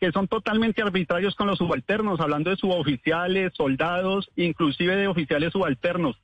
que son totalmente arbitrarios con los subalternos, hablando de suboficiales, soldados, inclusive de oficiales subalternos.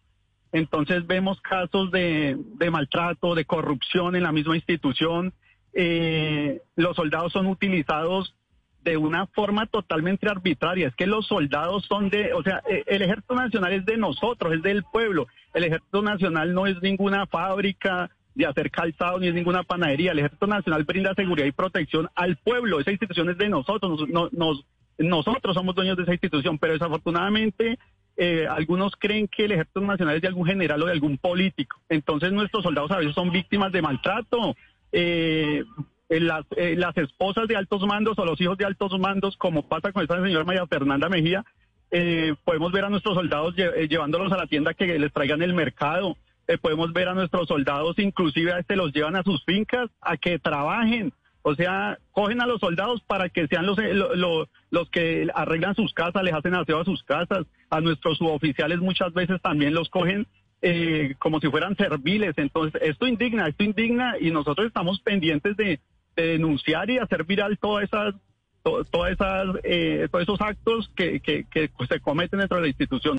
Entonces vemos casos de, de maltrato, de corrupción en la misma institución. Eh, los soldados son utilizados de una forma totalmente arbitraria. Es que los soldados son de, o sea, eh, el ejército nacional es de nosotros, es del pueblo. El ejército nacional no es ninguna fábrica de hacer calzado ni es ninguna panadería. El ejército nacional brinda seguridad y protección al pueblo. Esa institución es de nosotros. Nos- no- nos- nosotros somos dueños de esa institución, pero desafortunadamente eh, algunos creen que el ejército nacional es de algún general o de algún político. Entonces nuestros soldados a veces son víctimas de maltrato. Eh, eh, las, eh, las esposas de altos mandos o los hijos de altos mandos, como pasa con esta señora María Fernanda Mejía, eh, podemos ver a nuestros soldados eh, llevándolos a la tienda que les traigan el mercado. Eh, podemos ver a nuestros soldados, inclusive a este los llevan a sus fincas a que trabajen. O sea, cogen a los soldados para que sean los, eh, lo- lo- los que arreglan sus casas, les hacen aseo a sus casas. A nuestros suboficiales muchas veces también los cogen eh, como si fueran serviles. Entonces, esto indigna, esto indigna y nosotros estamos pendientes de, de denunciar y hacer viral todas esas, to- todas esas, eh, todos esos actos que, que, que se cometen dentro de la institución.